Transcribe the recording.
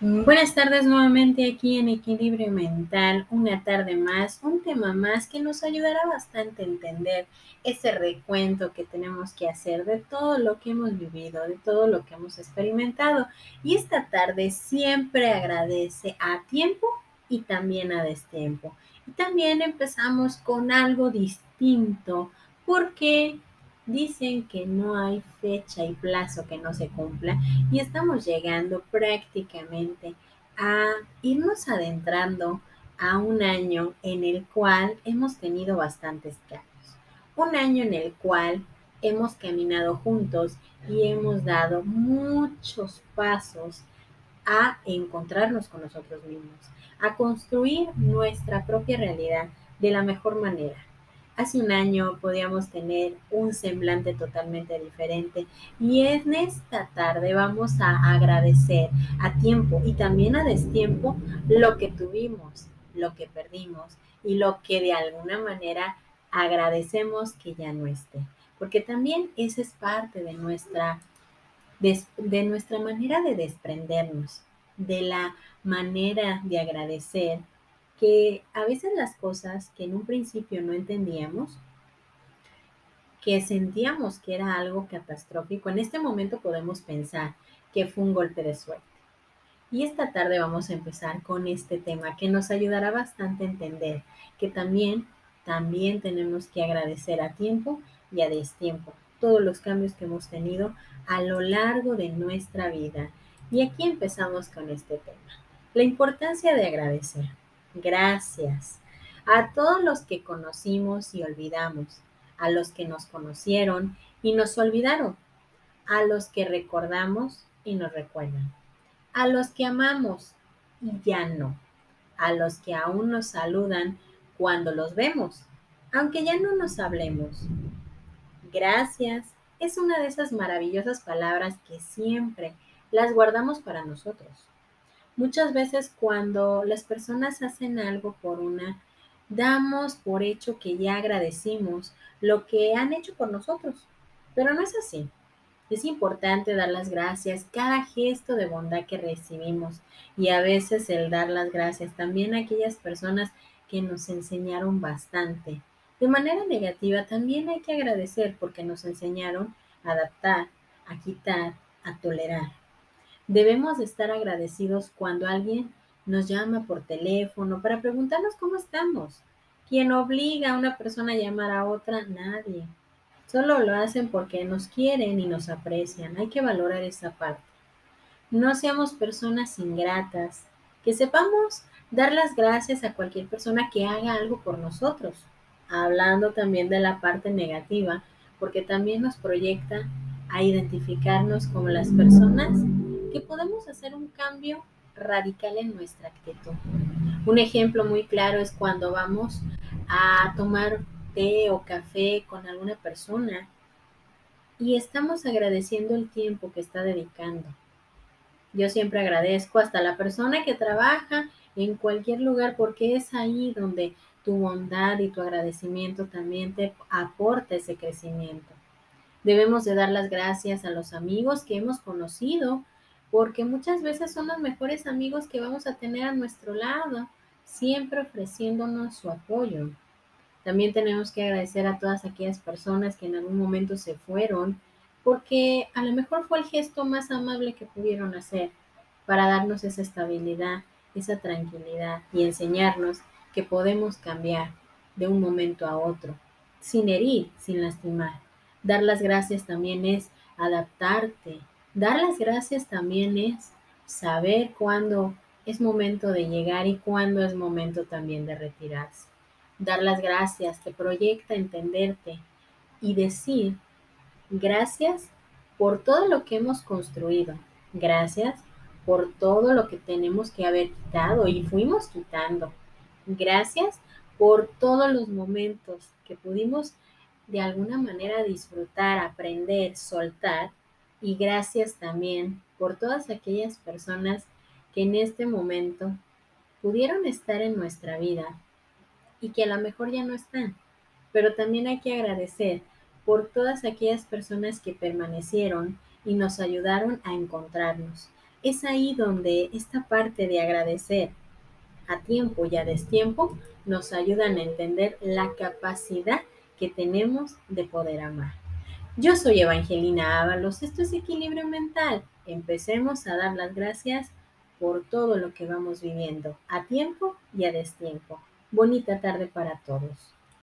Buenas tardes nuevamente aquí en Equilibrio Mental, una tarde más, un tema más que nos ayudará bastante a entender ese recuento que tenemos que hacer de todo lo que hemos vivido, de todo lo que hemos experimentado. Y esta tarde siempre agradece a tiempo y también a destiempo. Y también empezamos con algo distinto porque Dicen que no hay fecha y plazo que no se cumpla y estamos llegando prácticamente a irnos adentrando a un año en el cual hemos tenido bastantes cambios. Un año en el cual hemos caminado juntos y hemos dado muchos pasos a encontrarnos con nosotros mismos, a construir nuestra propia realidad de la mejor manera Hace un año podíamos tener un semblante totalmente diferente y en esta tarde vamos a agradecer a tiempo y también a destiempo lo que tuvimos, lo que perdimos y lo que de alguna manera agradecemos que ya no esté. Porque también esa es parte de nuestra, de, de nuestra manera de desprendernos, de la manera de agradecer que a veces las cosas que en un principio no entendíamos, que sentíamos que era algo catastrófico, en este momento podemos pensar que fue un golpe de suerte. Y esta tarde vamos a empezar con este tema que nos ayudará bastante a entender que también, también tenemos que agradecer a tiempo y a destiempo todos los cambios que hemos tenido a lo largo de nuestra vida. Y aquí empezamos con este tema, la importancia de agradecer. Gracias a todos los que conocimos y olvidamos, a los que nos conocieron y nos olvidaron, a los que recordamos y nos recuerdan, a los que amamos y ya no, a los que aún nos saludan cuando los vemos, aunque ya no nos hablemos. Gracias es una de esas maravillosas palabras que siempre las guardamos para nosotros Muchas veces cuando las personas hacen algo por una, damos por hecho que ya agradecimos lo que han hecho por nosotros, pero no es así. Es importante dar las gracias cada gesto de bondad que recibimos y a veces el dar las gracias también a aquellas personas que nos enseñaron bastante. De manera negativa también hay que agradecer porque nos enseñaron a adaptar, a quitar, a tolerar. Debemos de estar agradecidos cuando alguien nos llama por teléfono para preguntarnos cómo estamos. ¿Quién obliga a una persona a llamar a otra? Nadie. Solo lo hacen porque nos quieren y nos aprecian. Hay que valorar esa parte. No seamos personas ingratas. Que sepamos dar las gracias a cualquier persona que haga algo por nosotros. Hablando también de la parte negativa, porque también nos proyecta a identificarnos como las personas que podemos hacer un cambio radical en nuestra actitud. Un ejemplo muy claro es cuando vamos a tomar té o café con alguna persona y estamos agradeciendo el tiempo que está dedicando. Yo siempre agradezco hasta la persona que trabaja en cualquier lugar porque es ahí donde tu bondad y tu agradecimiento también te aporta ese crecimiento. Debemos de dar las gracias a los amigos que hemos conocido porque muchas veces son los mejores amigos que vamos a tener a nuestro lado, siempre ofreciéndonos su apoyo. También tenemos que agradecer a todas aquellas personas que en algún momento se fueron, porque a lo mejor fue el gesto más amable que pudieron hacer para darnos esa estabilidad, esa tranquilidad y enseñarnos que podemos cambiar de un momento a otro, sin herir, sin lastimar. Dar las gracias también es adaptarte, Dar las gracias también es saber cuándo es momento de llegar y cuándo es momento también de retirarse. Dar las gracias te proyecta entenderte y decir gracias por todo lo que hemos construido. Gracias por todo lo que tenemos que haber quitado y fuimos quitando. Gracias por todos los momentos que pudimos de alguna manera disfrutar, aprender, soltar y gracias también por todas aquellas personas que en este momento pudieron estar en nuestra vida y que a lo mejor ya no están. Pero también hay que agradecer por todas aquellas personas que permanecieron y nos ayudaron a encontrarnos. Es ahí donde esta parte de agradecer a tiempo y a destiempo nos ayudan a entender la capacidad que tenemos de poder amar. Yo soy Evangelina Ábalos, esto es Equilibrio Mental. Empecemos a dar las gracias por todo lo que vamos viviendo, a tiempo y a destiempo. Bonita tarde para todos.